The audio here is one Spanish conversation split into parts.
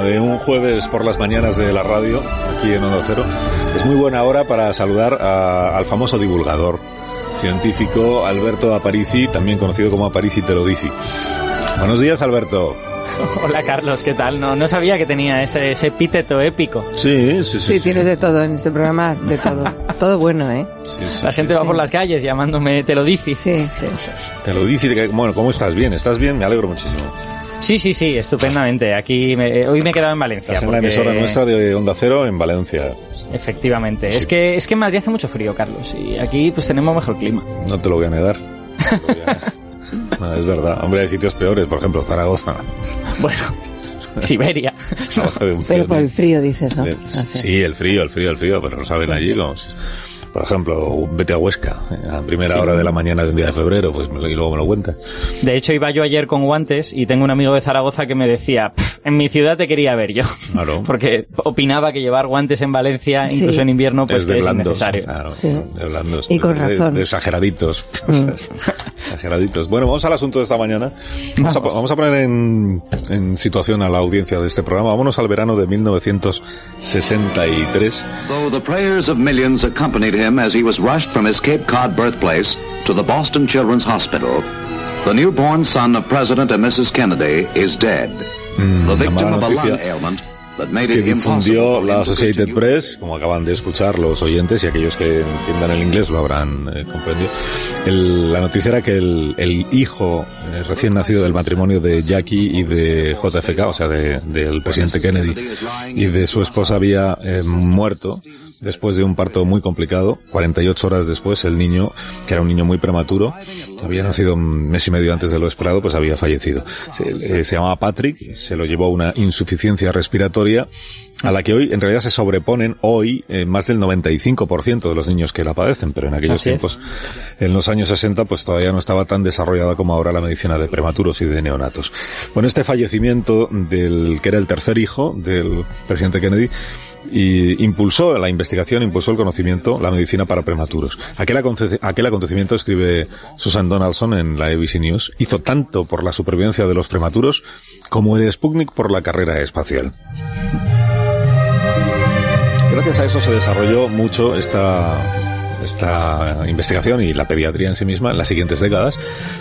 De un jueves por las mañanas de la radio, aquí en Onda Cero. Es muy buena hora para saludar al famoso divulgador científico Alberto Aparici, también conocido como Aparici te lo dice. Buenos días, Alberto. Hola Carlos, ¿qué tal? No, no sabía que tenía ese, ese epíteto épico. Sí, sí, sí. Sí, tienes de todo en este programa, de todo. todo bueno, ¿eh? la gente va por las calles llamándome te lo dice. Sí, sí. Te lo dice. Bueno, ¿cómo estás? Bien, ¿estás bien? Me alegro muchísimo. Sí, sí, sí, estupendamente. Aquí hoy me he quedado en Valencia. Estás en la emisora nuestra de Onda Cero en Valencia. Efectivamente. Es que es que en Madrid hace mucho frío, Carlos, y aquí pues tenemos mejor clima. No te lo voy a negar. no, es verdad. Hombre, hay sitios peores, por ejemplo, Zaragoza. Bueno, Siberia. pero por el frío dices, ¿no? Sí, el frío, el frío, el frío, pero lo saben allí como por ejemplo, vete a Huesca a primera hora de la mañana de un día de febrero, pues y luego me lo cuenta. De hecho, iba yo ayer con guantes y tengo un amigo de Zaragoza que me decía, en mi ciudad te quería ver yo. Claro. Porque opinaba que llevar guantes en Valencia, incluso en invierno, pues es, de innecesario. Claro, de blandos. Y con razón. De, exageraditos. Mm. exageraditos. Bueno, vamos al asunto de esta mañana. Vamos, A, vamos a, poner en, en, situación a la audiencia de este programa. Vámonos al verano de 1963 him as he was rushed from his Cape Cod birthplace to the Boston Children's Hospital. The newborn son of President and Mrs. Kennedy is dead. Mm, the victim of a lung ailment que difundió la Associated Press, como acaban de escuchar los oyentes y aquellos que entiendan el inglés lo habrán eh, comprendido. El, la noticia era que el, el hijo eh, recién nacido del matrimonio de Jackie y de JFK, o sea, de, del presidente Kennedy y de su esposa había eh, muerto después de un parto muy complicado. 48 horas después, el niño, que era un niño muy prematuro, había nacido un mes y medio antes de lo esperado, pues había fallecido. Se, se llamaba Patrick, se lo llevó una insuficiencia respiratoria a la que hoy en realidad se sobreponen hoy eh, más del 95% de los niños que la padecen, pero en aquellos tiempos, en los años 60, pues todavía no estaba tan desarrollada como ahora la medicina de prematuros y de neonatos. Bueno, este fallecimiento del que era el tercer hijo del presidente Kennedy, y impulsó la investigación, impulsó el conocimiento, la medicina para prematuros. Aquel, aquel acontecimiento, escribe Susan Donaldson en la ABC News, hizo tanto por la supervivencia de los prematuros como el Sputnik por la carrera espacial. Gracias a eso se desarrolló mucho esta esta investigación y la pediatría en sí misma en las siguientes décadas,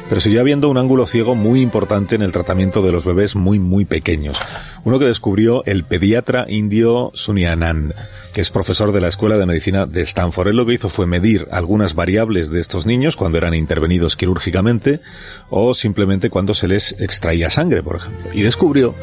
pero siguió habiendo un ángulo ciego muy importante en el tratamiento de los bebés muy, muy pequeños. Uno que descubrió el pediatra indio Sunyanand que es profesor de la Escuela de Medicina de Stanford. Él lo que hizo fue medir algunas variables de estos niños cuando eran intervenidos quirúrgicamente o simplemente cuando se les extraía sangre, por ejemplo. Y descubrió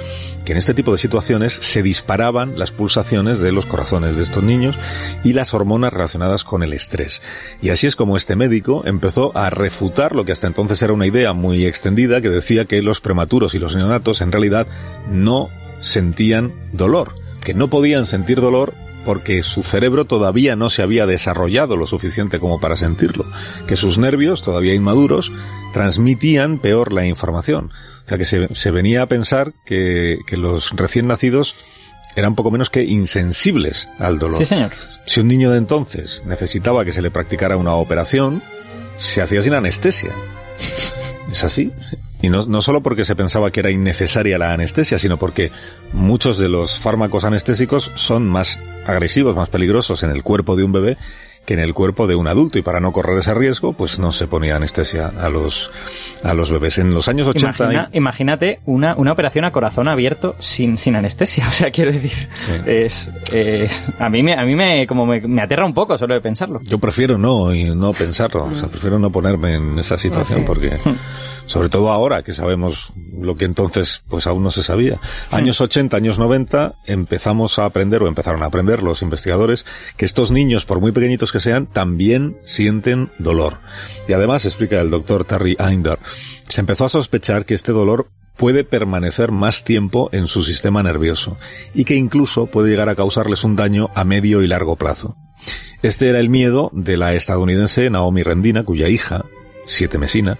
que en este tipo de situaciones se disparaban las pulsaciones de los corazones de estos niños y las hormonas relacionadas con el estrés. Y así es como este médico empezó a refutar lo que hasta entonces era una idea muy extendida que decía que los prematuros y los neonatos en realidad no sentían dolor, que no podían sentir dolor porque su cerebro todavía no se había desarrollado lo suficiente como para sentirlo, que sus nervios, todavía inmaduros, transmitían peor la información. O sea que se, venía a pensar que, que los recién nacidos eran poco menos que insensibles al dolor. Sí, señor. Si un niño de entonces necesitaba que se le practicara una operación, se hacía sin anestesia. Es así. Y no, no solo porque se pensaba que era innecesaria la anestesia, sino porque muchos de los fármacos anestésicos son más agresivos, más peligrosos en el cuerpo de un bebé que en el cuerpo de un adulto y para no correr ese riesgo, pues no se ponía anestesia a los a los bebés. En los años 80 imagínate una, una operación a corazón abierto sin, sin anestesia, o sea, quiero decir, es, es, a mí me a mí me como me, aterra un poco solo de pensarlo. Yo prefiero no y no pensarlo, o sea, prefiero no ponerme en esa situación porque sobre todo ahora que sabemos lo que entonces pues aún no se sabía. Años 80, años 90 empezamos a aprender o empezaron a aprender los investigadores que estos niños por muy pequeñitos que sean también sienten dolor. Y además explica el doctor Terry Einder, se empezó a sospechar que este dolor puede permanecer más tiempo en su sistema nervioso y que incluso puede llegar a causarles un daño a medio y largo plazo. Este era el miedo de la estadounidense Naomi Rendina, cuya hija, siete mesina,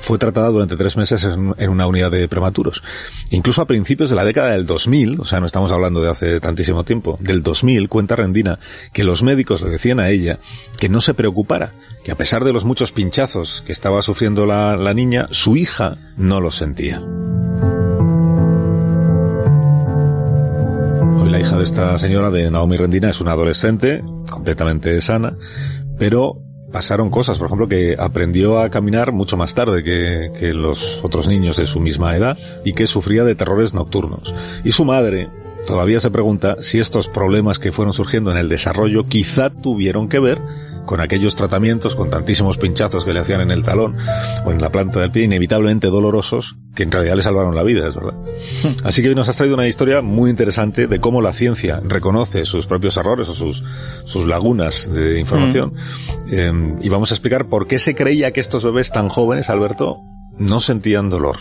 fue tratada durante tres meses en, una unidad de prematuros. Incluso a principios de la década del 2000, o sea, no estamos hablando de hace tantísimo tiempo, del 2000, cuenta Rendina que los médicos le decían a ella que no se preocupara, que a pesar de los muchos pinchazos que estaba sufriendo la, la niña, su hija no los sentía. Hoy la hija de esta señora, de Naomi Rendina, es una adolescente, completamente sana, pero pasaron cosas, por ejemplo, que aprendió a caminar mucho más tarde que, que, los otros niños de su misma edad y que sufría de terrores nocturnos. Y su madre todavía se pregunta si estos problemas que fueron surgiendo en el desarrollo quizá tuvieron que ver con aquellos tratamientos, con tantísimos pinchazos que le hacían en el talón o en la planta del pie, inevitablemente dolorosos, que en realidad le salvaron la vida, es verdad. Así que hoy nos has traído una historia muy interesante de cómo la ciencia reconoce sus propios errores o sus, sus lagunas de información. Mm. Em, y vamos a explicar por qué se creía que estos bebés tan jóvenes, Alberto, no sentían dolor.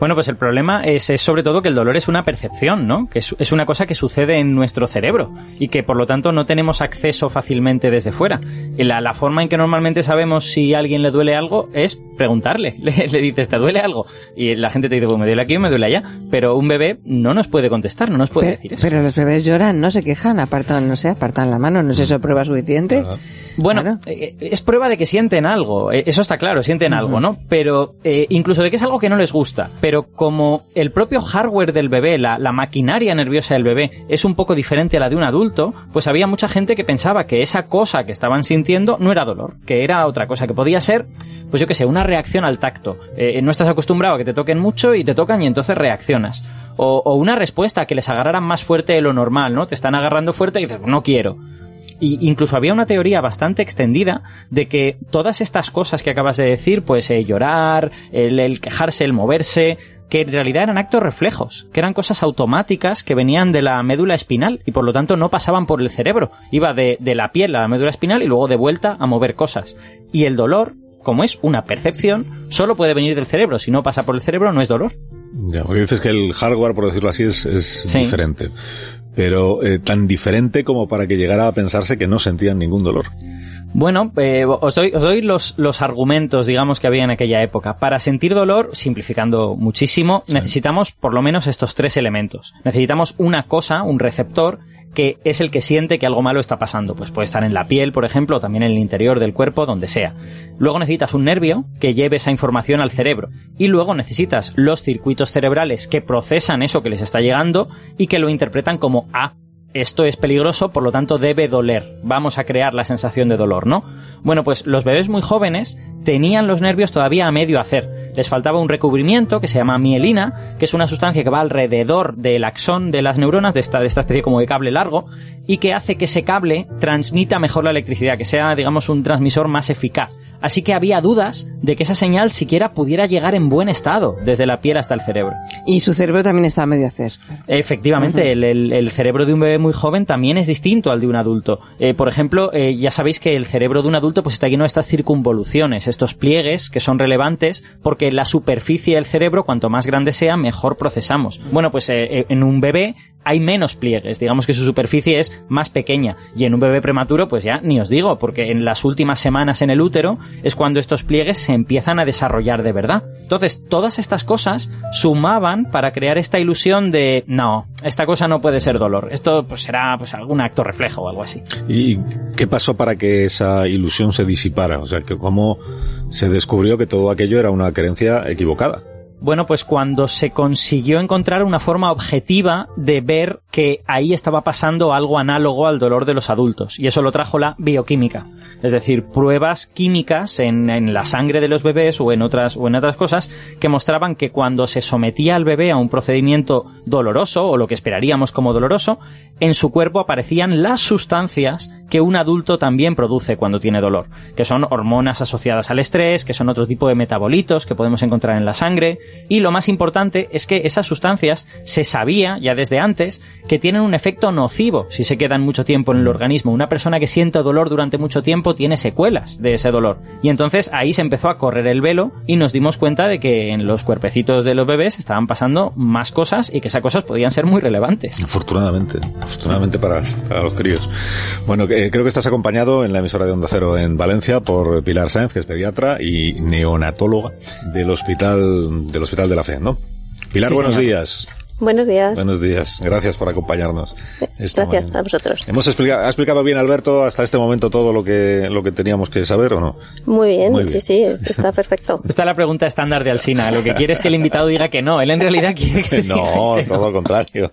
Bueno, pues el problema es, sobre todo que el dolor es una percepción, ¿no? Que es, una cosa que sucede en nuestro cerebro y que por lo tanto no tenemos acceso fácilmente desde fuera. La, la forma en que normalmente sabemos si a alguien le duele algo es preguntarle. Le, dices, ¿te duele algo? Y la gente te dice, pues me duele aquí o me duele allá. Pero un bebé no nos puede contestar, no nos puede decir eso. Pero los bebés lloran, no se quejan, apartan, no sé, apartan la mano, ¿no es eso prueba suficiente? Bueno, eh, es prueba de que sienten algo, eh, eso está claro, sienten algo, ¿no? Pero eh, incluso de que es algo que no les gusta. Pero como el propio hardware del bebé, la, la maquinaria nerviosa del bebé, es un poco diferente a la de un adulto, pues había mucha gente que pensaba que esa cosa que estaban sintiendo no era dolor, que era otra cosa, que podía ser, pues yo que sé, una reacción al tacto. no estás acostumbrado a que te toquen mucho y te tocan y entonces reaccionas. O, o, una respuesta que les agarraran más fuerte de lo normal, ¿no? Te están agarrando fuerte y dices, no quiero. Y incluso había una teoría bastante extendida de que todas estas cosas que acabas de decir, pues eh, llorar, el, quejarse, el moverse, que en realidad eran actos reflejos, que eran cosas automáticas que venían de la médula espinal y por lo tanto no pasaban por el cerebro. Iba de, de la piel a la médula espinal y luego de vuelta a mover cosas. Y el dolor, como es una percepción, solo puede venir del cerebro. Si no pasa por el cerebro, no es dolor. Ya, porque dices que el hardware, por decirlo así, es, es diferente pero eh, tan diferente como para que llegara a pensarse que no sentían ningún dolor. Bueno, eh, os doy, os doy los, los, argumentos, digamos, que había en aquella época. Para sentir dolor, simplificando muchísimo, necesitamos por lo menos estos tres elementos. Necesitamos una cosa, un receptor, que es el que siente que algo malo está pasando. Pues puede estar en la piel, por ejemplo, o también en el interior del cuerpo, donde sea. Luego necesitas un nervio que lleve esa información al cerebro. Y luego necesitas los circuitos cerebrales que procesan eso que les está llegando y que lo interpretan como A. Esto es peligroso, por lo tanto debe doler. Vamos a crear la sensación de dolor, ¿no? Bueno, pues los bebés muy jóvenes tenían los nervios todavía a medio hacer les faltaba un recubrimiento que se llama mielina, que es una sustancia que va alrededor del axón de las neuronas, de esta, de esta especie como de cable largo, y que hace que ese cable transmita mejor la electricidad, que sea, digamos, un transmisor más eficaz. Así que había dudas de que esa señal siquiera pudiera llegar en buen estado, desde la piel hasta el cerebro. Y su cerebro también está a medio hacer. Efectivamente, el, cerebro de un bebé muy joven también es distinto al de un adulto. Eh, por ejemplo, eh, ya sabéis que el cerebro de un adulto pues está lleno de estas circunvoluciones, estos pliegues que son relevantes porque la superficie del cerebro, cuanto más grande sea, mejor procesamos. Bueno, pues eh, en un bebé hay menos pliegues, digamos que su superficie es más pequeña. Y en un bebé prematuro, pues ya ni os digo, porque en las últimas semanas en el útero es cuando estos pliegues se empiezan a desarrollar de verdad. Entonces, todas estas cosas sumaban para crear esta ilusión de, no, esta cosa no puede ser dolor. Esto pues será pues algún acto reflejo o algo así. ¿Y qué pasó para que esa ilusión se disipara? O sea, cómo se descubrió que todo aquello era una creencia equivocada. Bueno, pues cuando se consiguió encontrar una forma objetiva de ver que ahí estaba pasando algo análogo al dolor de los adultos. Y eso lo trajo la bioquímica. Es decir, pruebas químicas en, la sangre de los bebés o en otras, o en otras cosas que mostraban que cuando se sometía al bebé a un procedimiento doloroso, o lo que esperaríamos como doloroso, en su cuerpo aparecían las sustancias que un adulto también produce cuando tiene dolor, que son hormonas asociadas al estrés, que son otro tipo de metabolitos que podemos encontrar en la sangre, y lo más importante es que esas sustancias se sabía ya desde antes que tienen un efecto nocivo si se quedan mucho tiempo en el organismo. Una persona que siente dolor durante mucho tiempo tiene secuelas de ese dolor. Y entonces ahí se empezó a correr el velo y nos dimos cuenta de que en los cuerpecitos de los bebés estaban pasando más cosas y que esas cosas podían ser muy relevantes. Afortunadamente, afortunadamente para, los críos. Bueno, creo que estás acompañado en la emisora de Onda Cero en Valencia por Pilar Sáenz, que es pediatra y neonatóloga del Hospital, del Hospital de la Fe, ¿no? Pilar, buenos días. Buenos días. Buenos días. Gracias por acompañarnos. Gracias a vosotros. ¿Hemos explicado, ¿Ha explicado bien Alberto hasta este momento todo lo que, lo que teníamos que saber o no? Muy bien, sí, sí, está perfecto. Esta es la pregunta estándar de Alsina. Lo que quiere es que el invitado diga que no. Él en realidad quiere que No, todo lo contrario.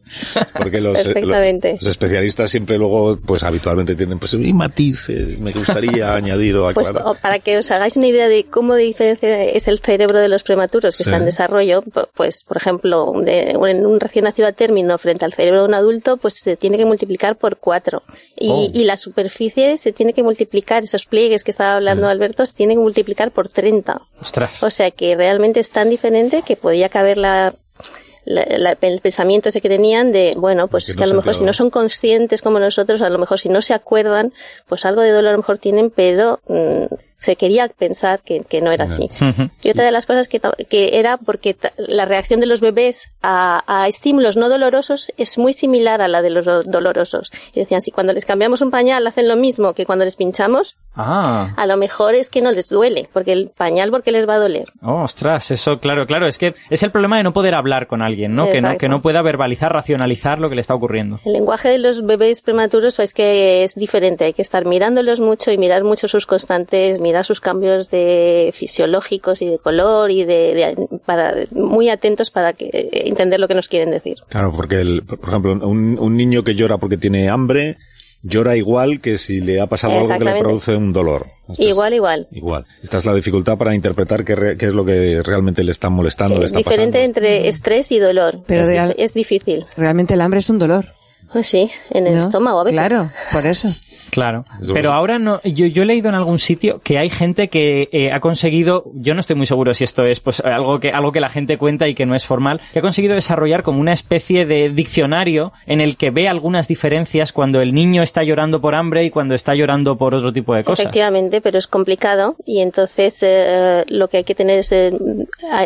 Porque los, los, especialistas siempre luego, pues habitualmente tienen pues y matices, me gustaría añadir o pues, aclarar. Pues, para que os hagáis una idea de cómo de diferencia es el cerebro de los prematuros que está en desarrollo, pues, por ejemplo, de, en un recién nacido a término frente al cerebro de un adulto, pues se tiene que multiplicar por cuatro. Y, oh. y la superficie se tiene que multiplicar, esos pliegues que estaba hablando Alberto, se tienen que multiplicar por 30. Ostras. O sea que realmente es tan diferente que podía caber la el pensamiento ese que tenían de, bueno, pues es que, a lo mejor si no son conscientes como nosotros, a lo mejor si no se acuerdan, pues algo de dolor a lo mejor tienen, pero mm, se quería pensar que, que no era así. Y otra de las cosas que, que era porque la reacción de los bebés a, a, estímulos no dolorosos es muy similar a la de los dolorosos. Y decían, si cuando les cambiamos un pañal hacen lo mismo que cuando les pinchamos, ah. a lo mejor es que no les duele, porque el pañal porque les va a doler. Oh, ostras, eso, claro, claro, es que es el problema de no poder hablar con alguien, ¿no? Que no, que no pueda verbalizar, racionalizar lo que le está ocurriendo. El lenguaje de los bebés prematuros es que es diferente, hay que estar mirándolos mucho y mirar mucho sus constantes, mirar sus cambios de fisiológicos y de color y de, para, muy atentos para que, eh, entender lo que nos quieren decir. Claro, porque, el, por ejemplo, un, un niño que llora porque tiene hambre, llora igual que si le ha pasado algo que le produce un dolor. igual, igual. Igual. Esta es la dificultad para interpretar qué, qué es lo que realmente le está molestando. Es le está diferente entre estrés y dolor. Pero es, es, difícil. Realmente el hambre es un dolor. Pues sí, en el estómago a veces. Claro, por eso. Claro, pero ahora no, yo, yo he leído en algún sitio que hay gente que eh, ha conseguido, yo no estoy muy seguro si esto es pues algo que algo que la gente cuenta y que no es formal, que ha conseguido desarrollar como una especie de diccionario en el que ve algunas diferencias cuando el niño está llorando por hambre y cuando está llorando por otro tipo de cosas. Efectivamente, pero es complicado y entonces eh, lo que hay que tener es eh,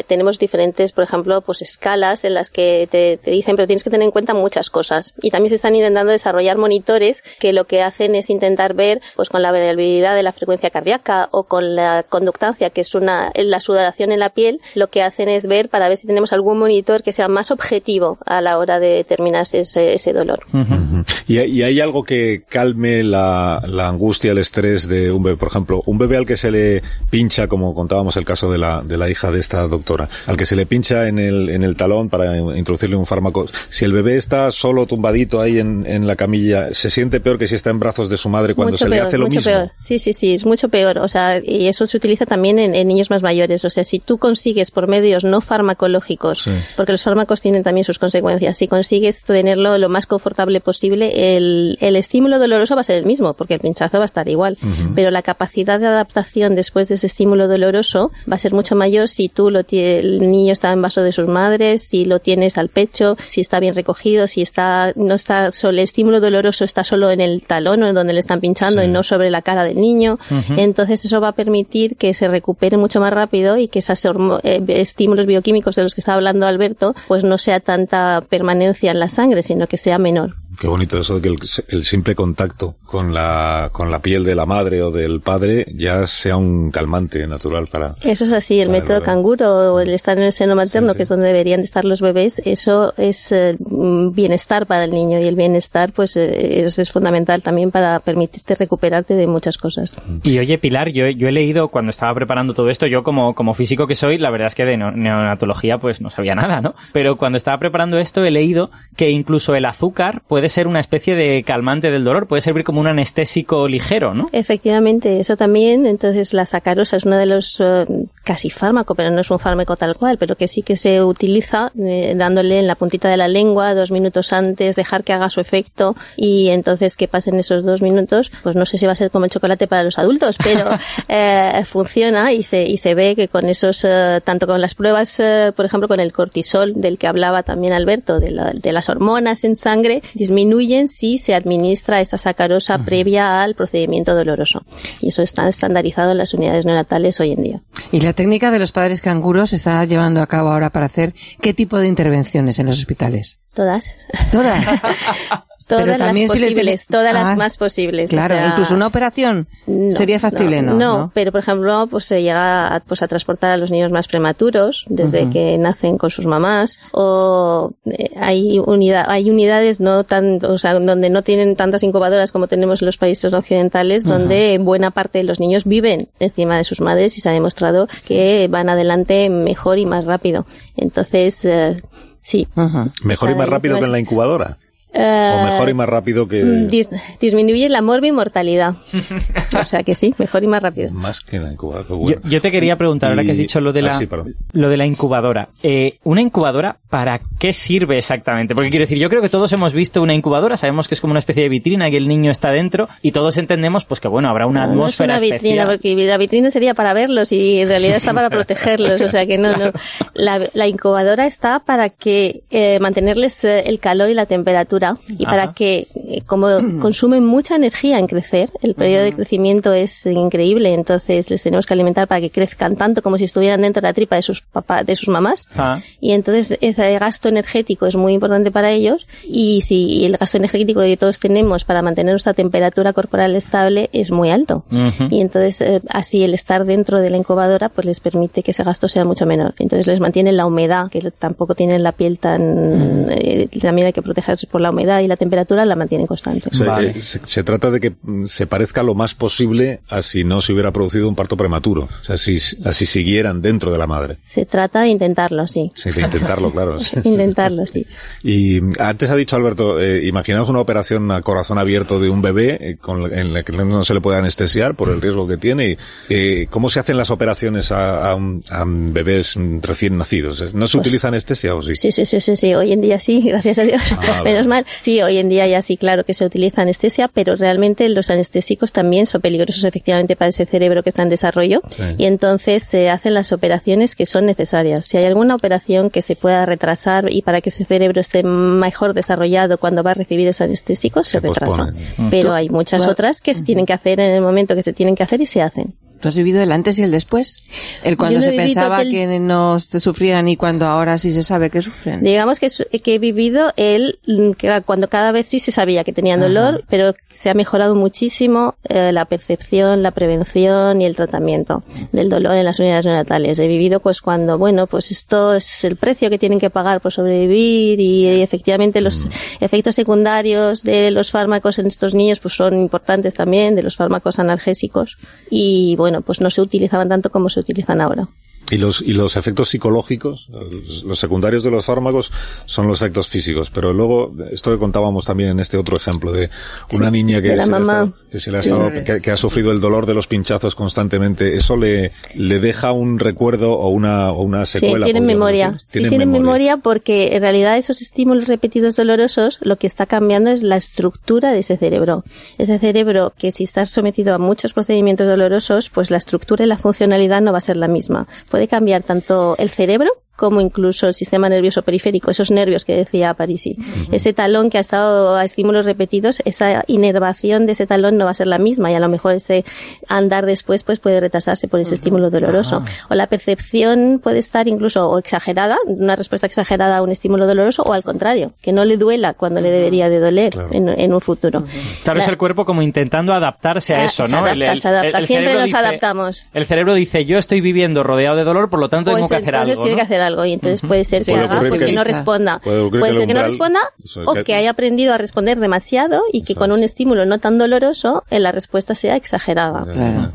tenemos diferentes, por ejemplo, pues escalas en las que te, te dicen, pero tienes que tener en cuenta muchas cosas y también se están intentando desarrollar monitores que lo que hacen es intentar ver pues con la variabilidad de la frecuencia cardíaca o con la conductancia, que es una la sudoración en la piel, lo que hacen es ver para ver si tenemos algún monitor que sea más objetivo a la hora de determinar ese, ese dolor. ¿Y, hay algo que calme la, la angustia, el estrés de un bebé? Por ejemplo, un bebé al que se le pincha, como contábamos el caso de la, de la hija de esta doctora, al que se le pincha en el, en el talón para introducirle un fármaco, si el bebé está solo tumbadito ahí en, en la camilla, ¿se siente peor que si está en brazos de su madre cuando se le hace lo mucho mismo. Peor. Sí, sí, sí, es mucho peor. O sea, y eso se utiliza también en, niños más mayores. O sea, si tú consigues por medios no farmacológicos, porque los fármacos tienen también sus consecuencias, si consigues tenerlo lo más confortable posible, el, el estímulo doloroso va a ser el mismo, porque el pinchazo va a estar igual. Pero la capacidad de adaptación después de ese estímulo doloroso va a ser mucho mayor si tú lo el niño está en vaso de sus madres, si lo tienes al pecho, si está bien recogido, si está, no está solo, el estímulo doloroso está solo en el talón o en donde le están pinchando y no sobre la cara del niño. Entonces eso va a permitir que se recupere mucho más rápido y que esos eh, estímulos bioquímicos de los que estaba hablando Alberto, pues no sea tanta permanencia en la sangre, sino que sea menor. Qué bonito eso de que el, simple contacto con la, con la piel de la madre o del padre ya sea un calmante natural para... Eso es así, el método canguro o el estar en el seno materno, que es donde deberían de estar los bebés, eso es eh, bienestar para el niño y el bienestar pues eh, es, es, fundamental también para permitirte recuperarte de muchas cosas. Y oye Pilar, yo, yo he leído cuando estaba preparando todo esto, yo como, como físico que soy, la verdad es que de neonatología pues no sabía nada, ¿no? Pero cuando estaba preparando esto he leído que incluso el azúcar puede puede ser una especie de calmante del dolor, puede servir como un anestésico ligero, ¿no? Efectivamente, eso también. Entonces, la sacarosa es uno de los eh, casi fármaco, pero no es un fármaco tal cual, pero que sí que se utiliza eh, dándole en la puntita de la lengua dos minutos antes, dejar que haga su efecto y entonces que pasen esos dos minutos, pues no sé si va a ser como el chocolate para los adultos, pero eh, funciona y se, y se ve que con esos, eh, tanto con las pruebas, eh, por ejemplo, con el cortisol del que hablaba también Alberto, de, la, de las hormonas en sangre, disminuyen si se administra esa sacarosa previa al procedimiento doloroso. Y eso está estandarizado en las unidades neonatales hoy en día. ¿Y la técnica de los padres canguros se está llevando a cabo ahora para hacer qué tipo de intervenciones en los hospitales? Todas. Todas. Todas las posibles, todas las ah, más posibles. Claro, incluso una operación sería factible, no, no, pero por ejemplo, pues se llega a, pues a transportar a los niños más prematuros desde que nacen con sus mamás o eh, hay unidad, hay unidades no tan, o sea, donde no tienen tantas incubadoras como tenemos en los países occidentales, donde buena parte de los niños viven encima de sus madres y se ha demostrado que van adelante mejor y más rápido. Entonces, eh, sí. Mejor y más rápido que en la incubadora o mejor y más rápido que... Mm, disminuye la mortalidad. o sea que sí, mejor y más rápido. Más que la incubadora. Yo, te quería preguntar, ahora que has dicho lo de la, ah, lo de la incubadora. Eh, ¿Una incubadora para qué sirve exactamente? Porque quiero decir, yo creo que todos hemos visto una incubadora, sabemos que es como una especie de vitrina y el niño está dentro y todos entendemos pues que bueno, habrá una atmósfera no es una vitrina, porque la vitrina sería para verlos y en realidad está para protegerlos, o sea que no, no. La, incubadora está para que eh, mantenerles eh, el calor y la temperatura y para que, eh, como consumen mucha energía en crecer, el periodo de crecimiento es increíble, entonces les tenemos que alimentar para que crezcan tanto como si estuvieran dentro de la tripa de sus papás, de sus mamás. Ah. Y entonces ese gasto energético es muy importante para ellos y si el gasto energético que todos tenemos para mantener nuestra temperatura corporal estable es muy alto. Y entonces eh, así el estar dentro de la incubadora pues les permite que ese gasto sea mucho menor. Entonces les mantiene la humedad, que tampoco tienen la piel tan, eh, también hay que protegerse por la humedad y la temperatura la mantienen constante. se, trata de que mm, se parezca lo más posible a si no se hubiera producido un parto prematuro. O sea, si, así siguieran dentro de la madre. Se trata de intentarlo, sí. Sí, de intentarlo, claro. intentarlo, sí. Y antes ha dicho Alberto, eh, imaginaos una operación a corazón abierto de un bebé eh, con, en la que no se le puede anestesiar por el riesgo que tiene. Eh, ¿Cómo se hacen las operaciones a, a, bebés recién nacidos? ¿No se pues utiliza anestesia o sí? Sí, sí, sí, sí, Hoy en día sí, gracias a Dios. Ah, Menos mal. Sí, hoy en día ya sí, claro que se utiliza anestesia, pero realmente los anestésicos también son peligrosos efectivamente para ese cerebro que está en desarrollo y entonces se hacen las operaciones que son necesarias. Si hay alguna operación que se pueda retrasar y para que ese cerebro esté mejor desarrollado cuando va a recibir esos anestésicos, se, retrasa. Pero hay muchas otras que se tienen que hacer en el momento que se tienen que hacer y se hacen. ¿Tú has vivido el antes y el después? El cuando se pensaba que no sufrían y cuando ahora sí se sabe que sufren. Digamos que, que he vivido el que cuando cada vez sí se sabía que tenían dolor, pero se ha mejorado muchísimo eh, la percepción, la prevención y el tratamiento del dolor en las unidades neonatales. He vivido pues cuando, bueno, pues esto es el precio que tienen que pagar por sobrevivir y, efectivamente los mm. efectos secundarios de los fármacos en estos niños pues son importantes también, de los fármacos analgésicos. Y bueno, pues no se utilizaban tanto como se utilizan ahora. Y los, y los efectos psicológicos, los secundarios de los fármacos son los efectos físicos. Pero luego, esto que contábamos también en este otro ejemplo de una niña que, se le ha estado, que, ha sufrido el dolor de los pinchazos constantemente, ¿eso le, le deja un recuerdo o una, o una secuela? Sí, tienen memoria. Sí, tienen memoria porque en realidad esos estímulos repetidos dolorosos lo que está cambiando es la estructura de ese cerebro. Ese cerebro que si está sometido a muchos procedimientos dolorosos, pues la estructura y la funcionalidad no va a ser la misma puede cambiar tanto el cerebro como incluso el sistema nervioso periférico, esos nervios que decía Parisi. Ese talón que ha estado a estímulos repetidos, esa inervación de ese talón no va a ser la misma y a lo mejor ese andar después pues puede retrasarse por ese estímulo doloroso. O la percepción puede estar incluso o exagerada, una respuesta exagerada a un estímulo doloroso o al contrario, que no le duela cuando le debería de doler en, un futuro. Tal vez el cuerpo como intentando adaptarse a ah, eso, ¿no? Se adapta, Siempre nos adaptamos. El cerebro dice, yo estoy viviendo rodeado de dolor, por lo tanto tengo pues que hacer algo. Tiene que hacer algo y entonces puede ser que haga porque no responda. Puede, ser que no responda o que... haya aprendido a responder demasiado y que con un estímulo no tan doloroso eh, la respuesta sea exagerada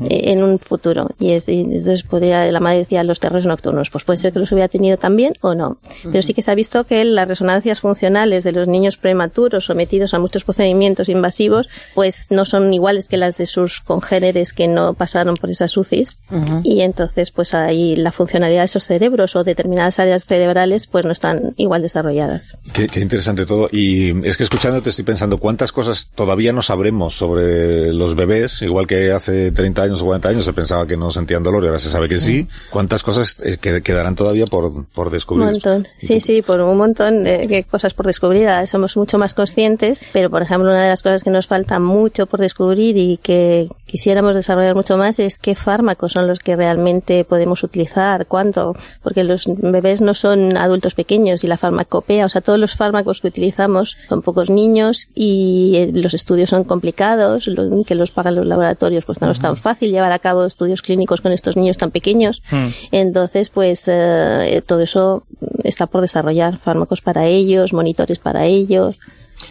eh, en un futuro. Y, es, entonces podría, la madre decía los terrores nocturnos, pues puede ser que los hubiera tenido también o no. Pero sí que se ha visto que las resonancias funcionales de los niños prematuros sometidos a muchos procedimientos invasivos pues no son iguales que las de sus congéneres que no pasaron por esas UCIs y entonces pues ahí la funcionalidad de esos cerebros o determinadas áreas cerebrales pues no están igual desarrolladas. Qué, interesante todo. Y es que escuchándote estoy pensando cuántas cosas todavía no sabremos sobre los bebés, igual que hace 30 años o 40 años se pensaba que no sentían dolor y ahora se sabe que sí, cuántas cosas eh, quedarán todavía por, por descubrir. Un montón, sí, sí, por un montón de, cosas por descubrir, somos mucho más conscientes, pero por ejemplo una de las cosas que nos falta mucho por descubrir y que quisiéramos desarrollar mucho más es qué fármacos son los que realmente podemos utilizar, cuánto, porque los bebés no son adultos pequeños y la farmacopea, o sea, todos los fármacos que utilizamos son pocos niños y eh, los estudios son complicados, que los pagan los laboratorios, pues no es tan fácil llevar a cabo estudios clínicos con estos niños tan pequeños. Hmm. Entonces, pues eh, todo eso está por desarrollar, fármacos para ellos, monitores para ellos.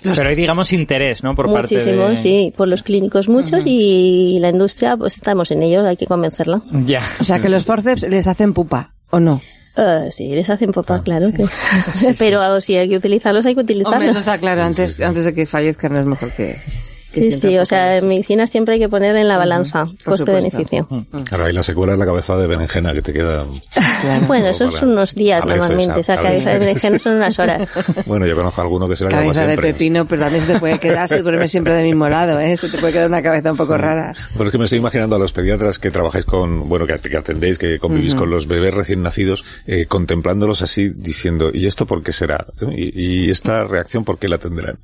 Pero hay, digamos, interés, ¿no? Por Muchísimo, parte de... sí. Por los clínicos muchos y la industria, pues estamos en ello, hay que convencerla. Ya. O sea, que los forceps les hacen pupa, ¿o no? Uh, sí, les hacen pupa, ah, claro. Que... Pero si hay que utilizarlos, hay que utilizarlos. eso está claro. Antes, antes de que fallezcan es mejor que sí, sí, o sea, en medicina siempre hay que poner en la balanza coste-beneficio. Claro, ahí la secuela es la cabeza de berenjena que te queda. Bueno, eso son unos días normalmente, o sea, cabeza de berenjena son unas horas. Bueno, yo conozco a alguno que se la Cabeza de pepino, pero también se te puede quedar si duerme siempre del mismo lado, ¿eh? Se te puede quedar una cabeza un poco rara. Bueno, es que me estoy imaginando a los pediatras que trabajáis con, bueno, que, atendéis, que convivís con los bebés recién nacidos, eh, contemplándolos así, diciendo, ¿y esto por qué será? ¿Y, esta reacción por qué la tendrán?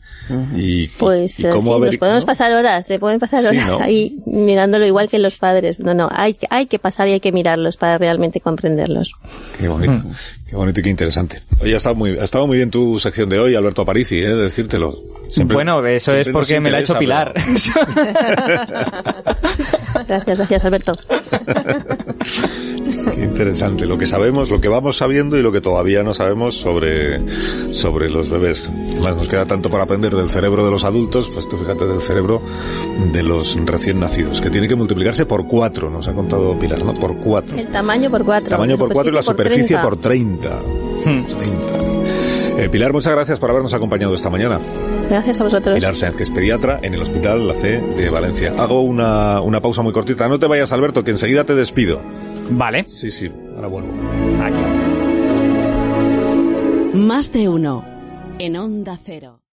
y, pues, y cómo sí, podemos pasar horas, se pueden pasar horas ahí mirándolo igual que los padres. No, no, hay, hay que pasar y hay que mirarlos para realmente comprenderlos. Qué bonito, mm. qué bonito y qué interesante. Oye, ha estado muy, ha estado muy bien tu sección de hoy, Alberto Aparici, ¿eh? decírtelo. bueno, eso es porque me la ha hecho Pilar. gracias, gracias, Alberto. Qué interesante. Lo que sabemos, lo que vamos sabiendo y lo que todavía no sabemos sobre, sobre los bebés. Además, nos queda tanto para aprender del cerebro de los adultos, pues tú fíjate del cerebro de los recién nacidos, que tiene que multiplicarse por cuatro, nos ha contado Pilar, ¿no? Por cuatro. El tamaño por cuatro. El tamaño por cuatro y la superficie por treinta. Hmm. Eh, Pilar, muchas gracias por habernos acompañado esta mañana. Gracias a vosotros. Pilar Sáenz, que es pediatra en el Hospital La Fe de Valencia. Hago una, una pausa muy cortita. No te vayas, Alberto, que enseguida te despido. Vale. Sí, sí, ahora vuelvo. Más de uno en Onda Cero.